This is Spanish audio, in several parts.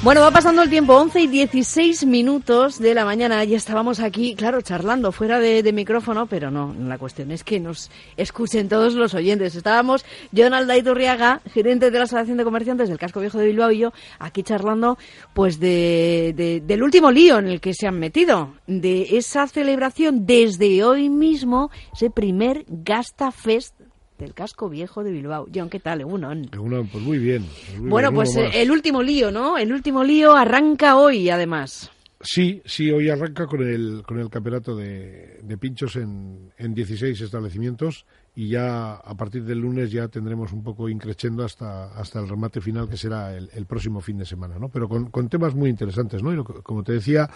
Bueno, va pasando el tiempo, 11 y 16 minutos de la mañana. Ya estábamos aquí, claro, charlando fuera de, micrófono, pero no, la cuestión es que nos escuchen todos los oyentes. Estábamos John Iturriaga, gerente de la Asociación de Comerciantes del Casco Viejo de Bilbao y yo, aquí charlando pues de, del último lío en el que se han metido, de esa celebración desde hoy mismo, ese primer Gasta Fest del casco viejo de Bilbao. John, ¿qué tal? Egunon. Egunon, pues muy bien. Muy bueno, bien, pues el último lío, ¿no? El último lío arranca hoy, además. Sí, sí, hoy arranca con el, con el campeonato de, de pinchos en, en 16 establecimientos y ya a partir del lunes ya tendremos un poco increciendo hasta, hasta el remate final que será el, el próximo fin de semana, ¿no? Pero con, con, temas muy interesantes, ¿no? Y lo, como te decía,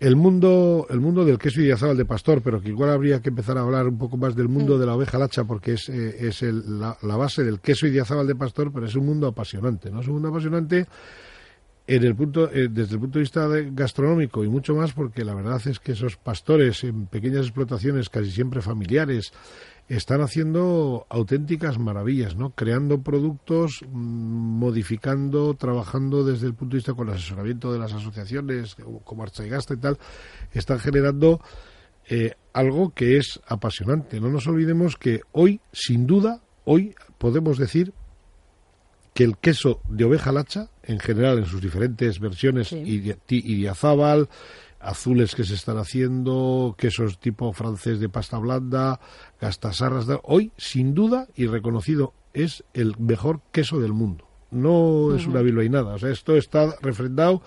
el mundo, el mundo del queso idiazabal de pastor, pero que igual habría que empezar a hablar un poco más del mundo de la oveja lacha porque es, eh, es el, la, la, base del queso idiazabal de pastor, pero es un mundo apasionante, ¿no? Es un mundo apasionante en el punto, eh, desde el punto de vista gastronómico y mucho más porque la verdad es que esos pastores en pequeñas explotaciones casi siempre familiares están haciendo auténticas maravillas, ¿no? Creando productos, modificando, trabajando desde el punto de vista con el asesoramiento de las asociaciones como Archaigasta y tal, están generando eh, algo que es apasionante. No nos olvidemos que hoy, sin duda, hoy podemos decir que el queso de oveja lacha, en general en sus diferentes versiones, sí. idiazábal, azules que se están haciendo, quesos tipo francés de pasta blanda, gastasarras, hoy sin duda y reconocido es el mejor queso del mundo. No uh -huh. es una bilbainada, o sea, esto está refrendado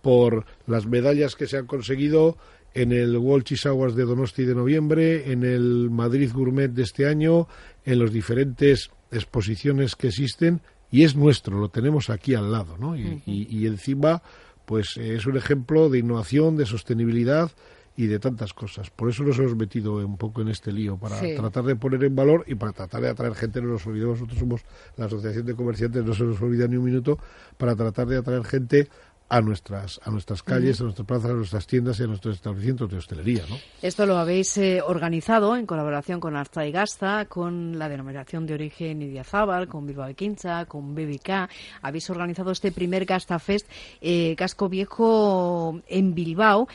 por las medallas que se han conseguido en el World Cheese Awards de Donosti de noviembre, en el Madrid Gourmet de este año, en las diferentes exposiciones que existen y es nuestro, lo tenemos aquí al lado, ¿no? Y, uh -huh. y, y encima, pues es un ejemplo de innovación, de sostenibilidad y de tantas cosas. Por eso nos hemos metido un poco en este lío, para sí. tratar de poner en valor y para tratar de atraer gente, no nos olvidemos, nosotros somos la Asociación de Comerciantes, no se nos olvida ni un minuto, para tratar de atraer gente a nuestras a nuestras calles, uh -huh. a nuestras plazas, a nuestras tiendas y a nuestros establecimientos de hostelería. ¿no? Esto lo habéis eh, organizado en colaboración con Arta y Gasta, con la denominación de origen Idiazábal, con Bilbao de Quincha, con BBK. Habéis organizado este primer Gasta Fest eh, Casco Viejo en Bilbao.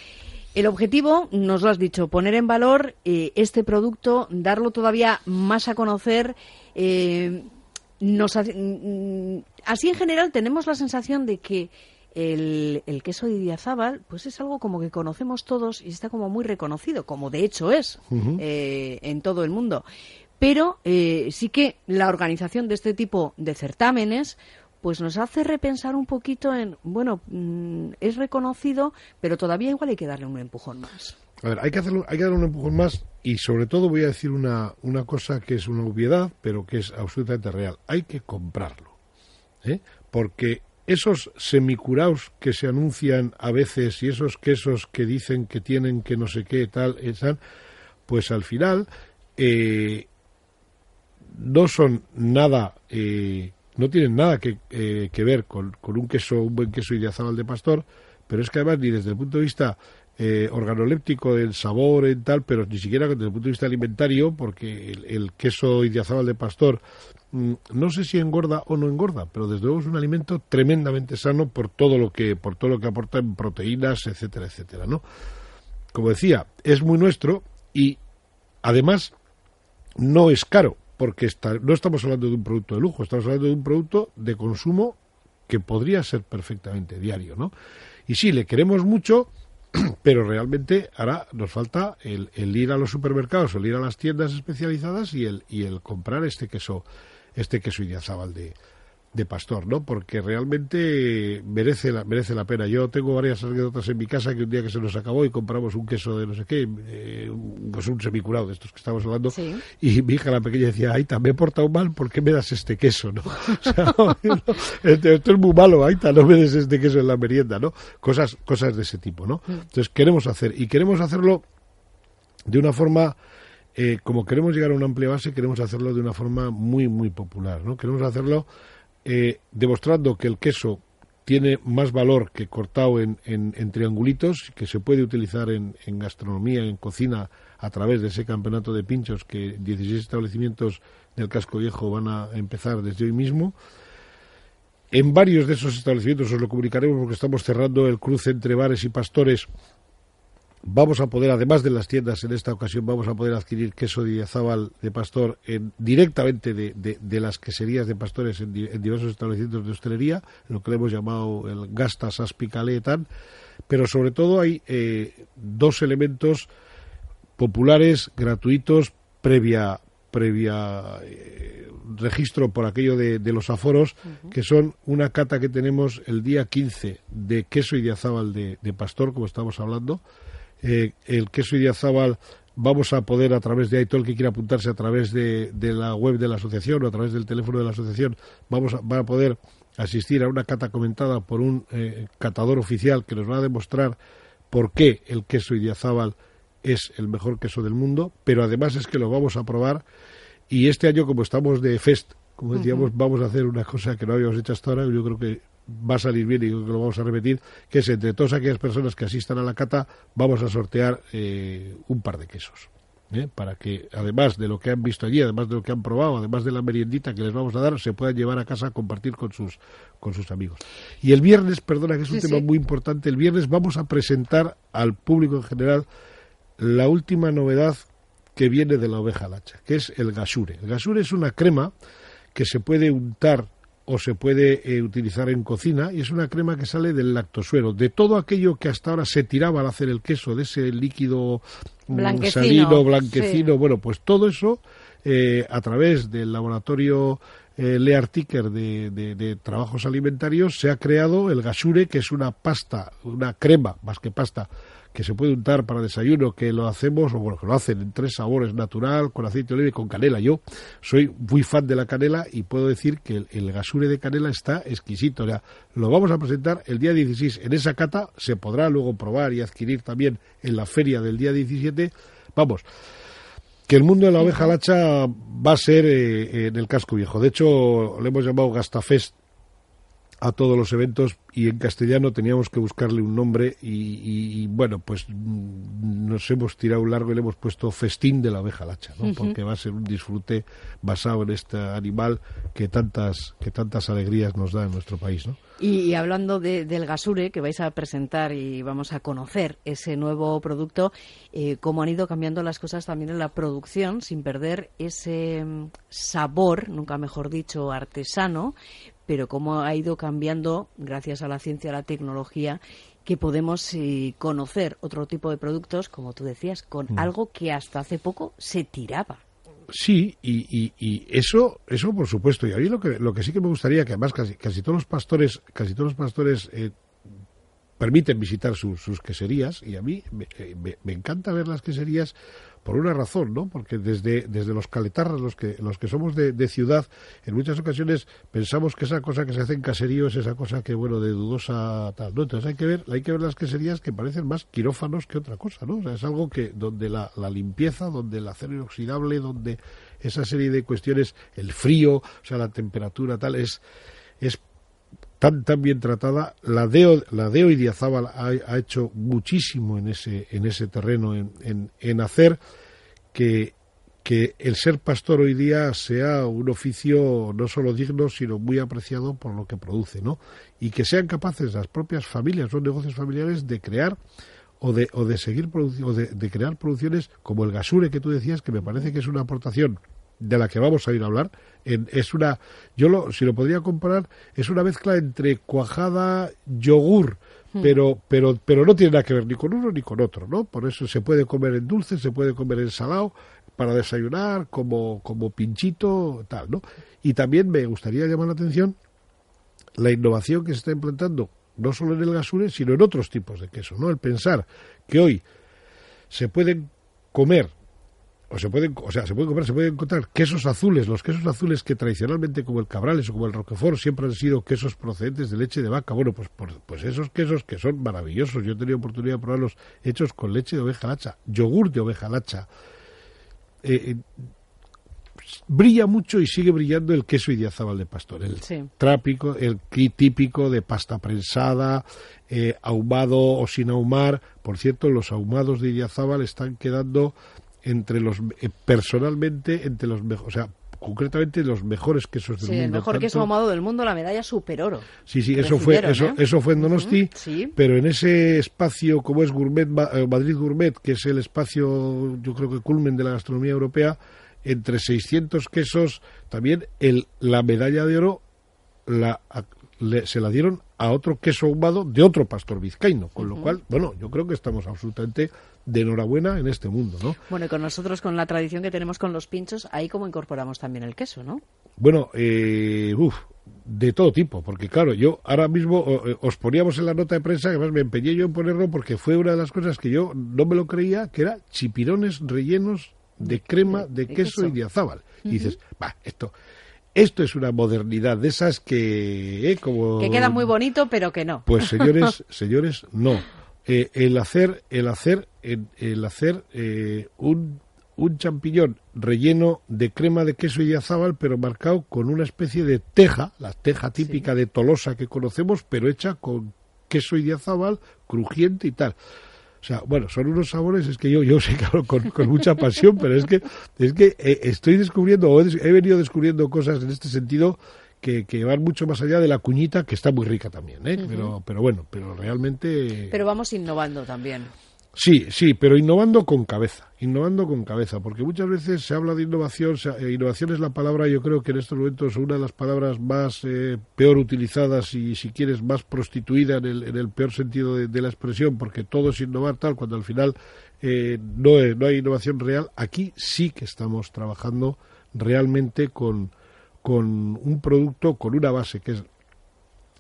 El objetivo, nos lo has dicho, poner en valor eh, este producto, darlo todavía más a conocer. Eh, nos, mm, así en general tenemos la sensación de que el, el, queso de Idiazábal, pues es algo como que conocemos todos y está como muy reconocido, como de hecho es uh -huh. eh, en todo el mundo. Pero eh, sí que la organización de este tipo de certámenes pues nos hace repensar un poquito en, bueno, mmm, es reconocido, pero todavía igual hay que darle un empujón más. A ver, hay que, hacerlo, hay que darle un empujón más y sobre todo voy a decir una, una cosa que es una obviedad, pero que es absolutamente real. Hay que comprarlo. ¿eh? Porque esos semicuraos que se anuncian a veces y esos quesos que dicen que tienen que no sé qué tal, están, pues al final eh, no son nada, eh, no tienen nada que, eh, que ver con, con, un queso, un buen queso de pastor, pero es que además ni desde el punto de vista eh, organoléptico del sabor y tal, pero ni siquiera desde el punto de vista alimentario, porque el, el queso idiazabal de pastor mmm, no sé si engorda o no engorda, pero desde luego es un alimento tremendamente sano por todo lo que por todo lo que aporta en proteínas, etcétera, etcétera, ¿no? Como decía, es muy nuestro y además no es caro, porque está, no estamos hablando de un producto de lujo, estamos hablando de un producto de consumo que podría ser perfectamente diario, ¿no? Y sí, le queremos mucho, pero realmente ahora nos falta el, el, ir a los supermercados, el ir a las tiendas especializadas y el, y el comprar este queso, este queso idiazábal de, de pastor, ¿no? Porque realmente merece la, merece la pena. Yo tengo varias anécdotas en mi casa que un día que se nos acabó y compramos un queso de no sé qué, eh, pues un semicurado de estos que estamos hablando, y mi hija la pequeña decía, ay, también he portado mal, ¿por qué me das este queso, no? O sea, esto, es muy malo, Aita, no me des este queso en la merienda, ¿no? Cosas, cosas de ese tipo, ¿no? Mm. Entonces queremos hacer, y queremos hacerlo de una forma... Eh, como queremos llegar a una amplia base, queremos hacerlo de una forma muy, muy popular, ¿no? Queremos hacerlo eh, demostrando que el queso tiene más valor que cortado en, en, triangulitos, que se puede utilizar en, en, gastronomía, en cocina, a través de ese campeonato de pinchos que 16 establecimientos del casco viejo van a empezar desde hoy mismo. En varios de esos establecimientos os lo comunicaremos porque estamos cerrando el cruce entre bares y pastores vamos a poder, además de las tiendas, en esta ocasión vamos a poder adquirir queso de Idiazábal de pastor directamente de, de, las queserías de pastores en, diversos establecimientos de hostelería, lo que le hemos llamado el gastas aspicaletan, pero sobre todo hay eh, dos elementos populares, gratuitos, previa previa eh, registro por aquello de, los aforos, que son una cata que tenemos el día 15 de queso y de, de pastor, como estamos hablando, eh, el queso Idiazábal vamos a poder a través de ahí todo el que quiera apuntarse a través de, la web de la asociación o a través del teléfono de la asociación vamos a, a poder asistir a una cata comentada por un eh, catador oficial que nos va a demostrar por qué el queso Idiazábal es el mejor queso del mundo, pero además es que lo vamos a probar. Y este año como estamos de fest, como decíamos, vamos a hacer una cosa que no habíamos hecho hasta ahora, yo creo que va a salir bien y creo que lo vamos a repetir, que es entre todas aquellas personas que asistan a la cata, vamos a sortear eh, un par de quesos. ¿eh? Para que, además de lo que han visto allí, además de lo que han probado, además de la meriendita que les vamos a dar, se puedan llevar a casa a compartir con sus, con sus amigos. Y el viernes, perdona que es un tema muy importante, el viernes vamos a presentar al público en general la última novedad que viene de la oveja lacha, que es el gasure. El gasure es una crema que se puede untar o se puede eh, utilizar en cocina y es una crema que sale del lactosuero, de todo aquello que hasta ahora se tiraba al hacer el queso, de ese líquido mm, blanquecino, blanquecino, bueno, pues todo eso eh, a través del laboratorio eh, Leartiker de, de, trabajos alimentarios se ha creado el gasure, que es una pasta, una crema, más que pasta, que se puede untar para desayuno, que lo hacemos, o bueno, que lo hacen en tres sabores, natural, con aceite de oliva y con canela. Yo soy muy fan de la canela y puedo decir que el, gasure de canela está exquisito. O sea, lo vamos a presentar el día 16 en esa cata, se podrá luego probar y adquirir también en la feria del día 17. Vamos, que el mundo de la oveja lacha va a ser eh, en el casco viejo. De hecho, le hemos llamado Gastafest a todos los eventos y en castellano teníamos que buscarle un nombre y, bueno, pues mm, nos hemos tirado un largo y le hemos puesto Festín de la abeja lacha, ¿no? porque va a ser un disfrute basado en este animal que tantas, que tantas alegrías nos da en nuestro país. ¿no? Y, hablando del gasure que vais a presentar y vamos a conocer ese nuevo producto, eh, cómo han ido cambiando las cosas también en la producción sin perder ese mm, sabor, nunca mejor dicho, artesano, pero cómo ha ido cambiando gracias a la ciencia, a la tecnología, que podemos eh, conocer otro tipo de productos, como tú decías, con mm. algo que hasta hace poco se tiraba. Sí, y, y, eso, eso por supuesto. Y a mí lo que, lo que sí que me gustaría, que además casi, casi todos los pastores, casi todos los pastores eh, permiten visitar sus queserías, y a mí eh, me, encanta ver las queserías por una razón, ¿no? Porque desde, desde los caletarras, los que, los que somos de, ciudad, en muchas ocasiones pensamos que esa cosa que se hace en caserío es esa cosa que, bueno, de dudosa tal, ¿no? Entonces hay que ver, hay que ver las queserías que parecen más quirófanos que otra cosa, ¿no? O sea, es algo que, donde la, la limpieza, donde el acero inoxidable, donde esa serie de cuestiones, el frío, o sea, la temperatura tal, es, es tan, tan bien tratada. La Deo, la Deo Idiazábal ha, ha hecho muchísimo en ese, en ese terreno, en, en, hacer que, que el ser pastor hoy día sea un oficio no solo digno, sino muy apreciado por lo que produce, ¿no? Y que sean capaces las propias familias, los negocios familiares, de crear o de, o de seguir o de, de, crear producciones como el gasure que tú decías, que me parece que es una aportación de la que vamos a ir a hablar, es una, yo lo, si lo podría comparar, es una mezcla entre cuajada, yogur, hmm. pero, pero, pero no tiene nada que ver ni con uno ni con otro, ¿no? Por eso se puede comer en dulce, se puede comer en salado, para desayunar, como, como pinchito, tal, ¿no? Y también me gustaría llamar la atención la innovación que se está implantando no solo en el gasure, sino en otros tipos de queso, ¿no? El pensar que hoy se pueden comer o se pueden, o sea, se pueden comprar, se pueden encontrar quesos azules, los quesos azules que tradicionalmente como el Cabrales o como el Roquefort siempre han sido quesos procedentes de leche de vaca. Bueno, pues pues esos quesos que son maravillosos. Yo he tenido oportunidad de probarlos hechos con leche de oveja lacha, yogur de oveja lacha. Eh, eh, brilla mucho y sigue brillando el queso idiazábal de pastor, el trápico, el típico de pasta prensada, eh, ahumado o sin ahumar. Por cierto, los ahumados de idiazábal están quedando entre los eh, personalmente entre los mejores, o sea, concretamente los mejores quesos del sí, mundo. el mejor queso ahumado del mundo, la medalla super oro. Sí, sí, eso fue eso, ¿eh? eso fue en Donosti, pero en ese espacio como es Gourmet eh, Madrid Gourmet, que es el espacio yo creo que culmen de la gastronomía europea, entre 600 quesos también el la medalla de oro la se la dieron a otro queso ahumado de otro pastor vizcaíno, con lo cual, bueno, yo creo que estamos absolutamente de enhorabuena en este mundo, ¿no? Bueno, y con nosotros, con la tradición que tenemos con los pinchos, ahí como incorporamos también el queso, ¿no? Bueno, eh, de todo tipo, porque claro, yo ahora mismo eh, os poníamos en la nota de prensa, que además me empeñé yo en ponerlo porque fue una de las cosas que yo no me lo creía, que era chipirones rellenos de crema de, queso, y de azábal. Y dices, va, esto esto es una modernidad de esas que eh, como que queda muy bonito pero que no pues señores señores no eh, el hacer el hacer el, hacer eh, un un champiñón relleno de crema de queso y de azábal, pero marcado con una especie de teja, la teja típica de Tolosa que conocemos, pero hecha con queso y de azábal, crujiente y tal. O sea, bueno, son unos sabores, es que yo, yo sé que hablo con, mucha pasión, pero es que, es que eh, estoy descubriendo, o he, venido descubriendo cosas en este sentido que, que, van mucho más allá de la cuñita, que está muy rica también, ¿eh? pero, pero bueno, pero realmente... Pero vamos innovando también. Sí, sí, pero innovando con cabeza, innovando con cabeza, porque muchas veces se habla de innovación, eh, innovación es la palabra, yo creo que en estos momentos una de las palabras más eh, peor utilizadas y si quieres más prostituida en el, en el peor sentido de, la expresión, porque todo es innovar tal, cuando al final eh, no, no hay innovación real, aquí sí que estamos trabajando realmente con, con un producto, con una base que es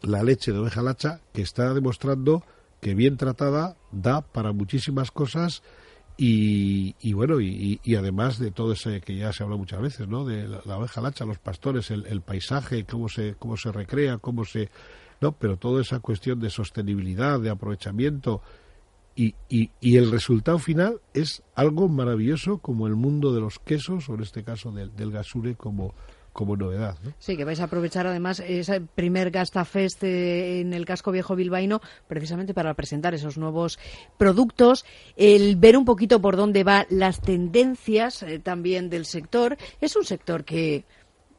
la leche de oveja lacha, que está demostrando que bien tratada da para muchísimas cosas y, bueno, y, además de todo ese que ya se habla muchas veces, ¿no? De la, oveja lacha, los pastores, el, paisaje, cómo se, cómo se recrea, cómo se... No, pero toda esa cuestión de sostenibilidad, de aprovechamiento y, y, el resultado final es algo maravilloso como el mundo de los quesos, o en este caso del, del gasure como, como novedad. ¿no? Sí, que vais a aprovechar además ese primer Gastafest eh, en el casco viejo bilbaíno precisamente para presentar esos nuevos productos, el ver un poquito por dónde van las tendencias eh, también del sector. Es un sector que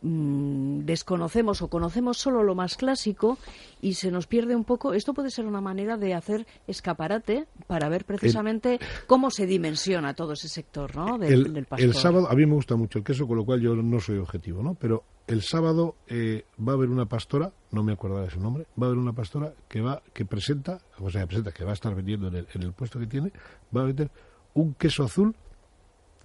Mm, desconocemos o conocemos solo lo más clásico y se nos pierde un poco. Esto puede ser una manera de hacer escaparate para ver precisamente cómo se dimensiona todo ese sector ¿no? del, el, El sábado, a mí me gusta mucho el queso, con lo cual yo no soy objetivo, ¿no? Pero el sábado eh, va a haber una pastora, no me acuerdo de su nombre, va a haber una pastora que va que presenta, o sea, presenta, que va a estar vendiendo en el, en el puesto que tiene, va a vender un queso azul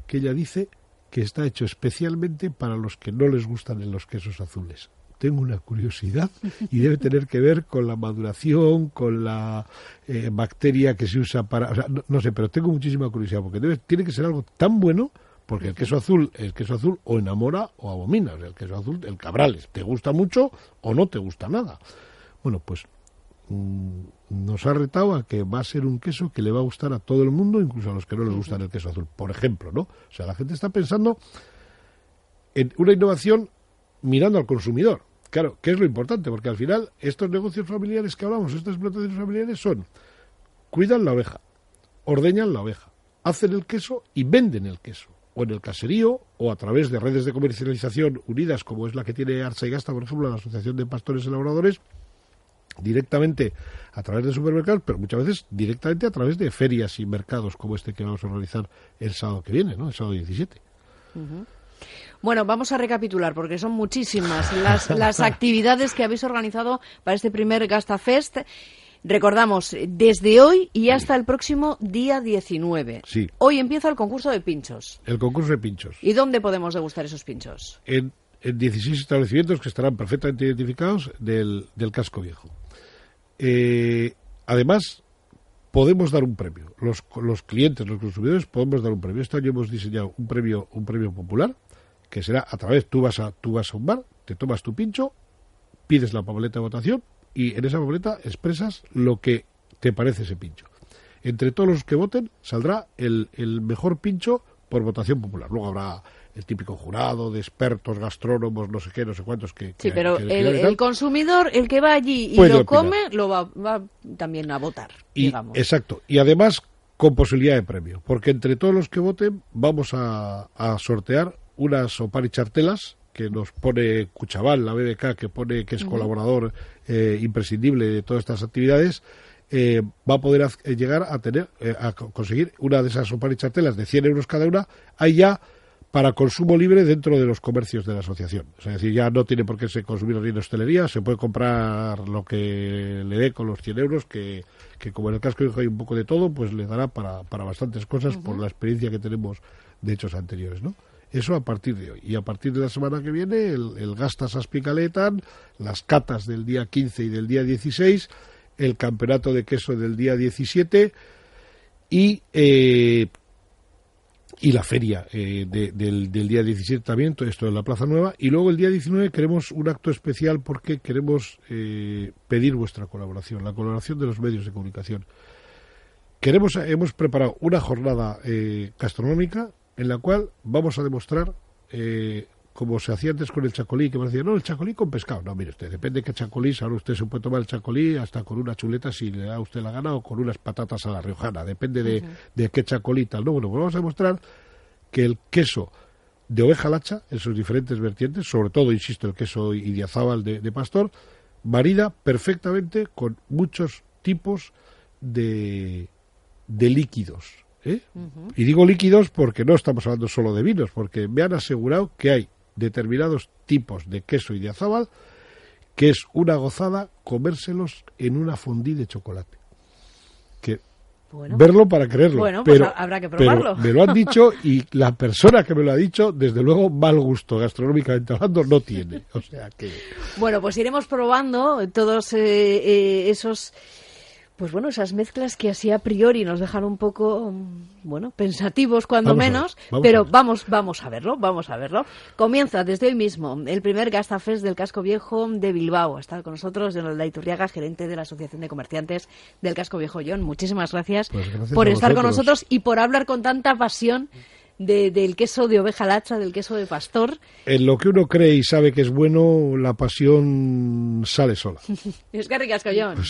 que ella dice que está hecho especialmente para los que no les gustan los quesos azules. Tengo una curiosidad y debe tener que ver con la maduración, con la eh, bacteria que se usa para... O sea, no, sé, pero tengo muchísima curiosidad porque tiene que ser algo tan bueno porque el queso azul, el queso azul o enamora o abomina. el queso azul, el cabrales, te gusta mucho o no te gusta nada. Bueno, pues Mm, nos ha retado a que va a ser un queso que le va a gustar a todo el mundo, incluso a los que no les gustan el queso azul, por ejemplo, ¿no? O sea, la gente está pensando en una innovación mirando al consumidor. Claro, ¿qué es lo importante? Porque al final estos negocios familiares que hablamos, estas explotaciones familiares son, cuidan la oveja, ordeñan la oveja, hacen el queso y venden el queso o en el caserío o a través de redes de comercialización unidas como es la que tiene Arza y Gasta, por ejemplo, la Asociación de Pastores Elaboradores, directamente a través de supermercados, pero muchas veces directamente a través de ferias y mercados como este que vamos a realizar el sábado que viene, ¿no? El sábado 17. Bueno, vamos a recapitular porque son muchísimas las, las actividades que habéis organizado para este primer GastaFest. Recordamos, desde hoy y hasta el próximo día 19. Sí. Hoy empieza el concurso de pinchos. El concurso de pinchos. ¿Y dónde podemos degustar esos pinchos? En en 16 establecimientos que estarán perfectamente identificados del, del casco viejo. Eh, además, podemos dar un premio. Los, los clientes, los consumidores, podemos dar un premio. Este año hemos diseñado un premio, un premio popular, que será a través, tú vas a, tú vas a un bar, te tomas tu pincho, pides la papeleta de votación y en esa papeleta expresas lo que te parece ese pincho. Entre todos los que voten saldrá el, el mejor pincho por votación popular. Luego habrá el típico jurado de expertos, gastrónomos, no sé qué, no sé cuántos que... Sí, pero el, consumidor, el que va allí y lo come, lo va, va, también a votar, digamos. Exacto. Y además con posibilidad de premio, porque entre todos los que voten vamos a, a sortear unas chartelas que nos pone Cuchabal, la BBK, que pone que es colaborador eh, imprescindible de todas estas actividades, eh, va a poder eh, llegar a tener a conseguir una de esas chartelas de 100 euros cada una. Hay ya para consumo libre dentro de los comercios de la asociación. es decir, ya no tiene por qué se consumir en hostelería, se puede comprar lo que le dé con los 100 euros, que, que como en el casco hay un poco de todo, pues le dará para, para bastantes cosas por la experiencia que tenemos de hechos anteriores, ¿no? Eso a partir de hoy. Y a partir de la semana que viene, el, el Gastas Aspicaletan, las catas del día 15 y del día 16, el campeonato de queso del día 17 y eh, y la feria eh, del, día 17 también, todo esto en la Plaza Nueva. Y luego el día 19 queremos un acto especial porque queremos eh, pedir vuestra colaboración, la colaboración de los medios de comunicación. Queremos, hemos preparado una jornada eh, gastronómica en la cual vamos a demostrar como se hacía antes con el chacolí, que me decía, no, el chacolí con pescado. No, mire usted, depende de qué chacolí, ahora usted se puede tomar el chacolí hasta con una chuleta si le da a usted la gana o con unas patatas a la riojana, depende de, de qué chacolí tal. No, bueno, pues vamos a demostrar que el queso de oveja lacha, en sus diferentes vertientes, sobre todo, insisto, el queso idiazábal de, de pastor, marida perfectamente con muchos tipos de, de líquidos. ¿eh? Y digo líquidos porque no estamos hablando solo de vinos, porque me han asegurado que hay determinados tipos de queso y de azabal que es una gozada comérselos en una fondí de chocolate. Que verlo para creerlo. Bueno, pues pero, habrá que probarlo. me lo han dicho y la persona que me lo ha dicho, desde luego, mal gusto gastronómicamente hablando, no tiene. O sea que. Bueno, pues iremos probando todos eh, eh, esos pues bueno, esas mezclas que así a priori nos dejan un poco, bueno, pensativos cuando menos, pero vamos, vamos a verlo, vamos a verlo. Comienza desde hoy mismo el primer Gastafest del Casco Viejo de Bilbao. Está con nosotros Leonardo Iturriaga, gerente de la Asociación de Comerciantes del Casco Viejo. John, muchísimas gracias, pues por estar con nosotros y por hablar con tanta pasión. del queso de oveja lacha, del queso de pastor. En lo que uno cree y sabe que es bueno, la pasión sale sola. es que ricasco, John. Pues